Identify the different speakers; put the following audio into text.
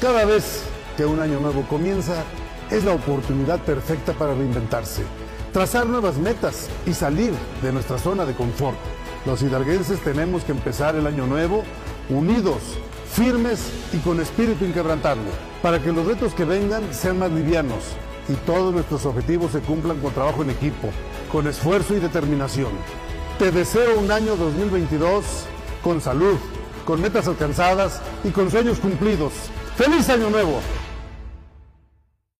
Speaker 1: Cada vez que un año nuevo comienza, es la oportunidad perfecta para reinventarse, trazar nuevas metas y salir de nuestra zona de confort. Los hidalguenses tenemos que empezar el año nuevo unidos, firmes y con espíritu inquebrantable, para que los retos que vengan sean más livianos y todos nuestros objetivos se cumplan con trabajo en equipo, con esfuerzo y determinación. Te deseo un año 2022 con salud, con metas alcanzadas y con sueños cumplidos. ¡Feliz Año Nuevo!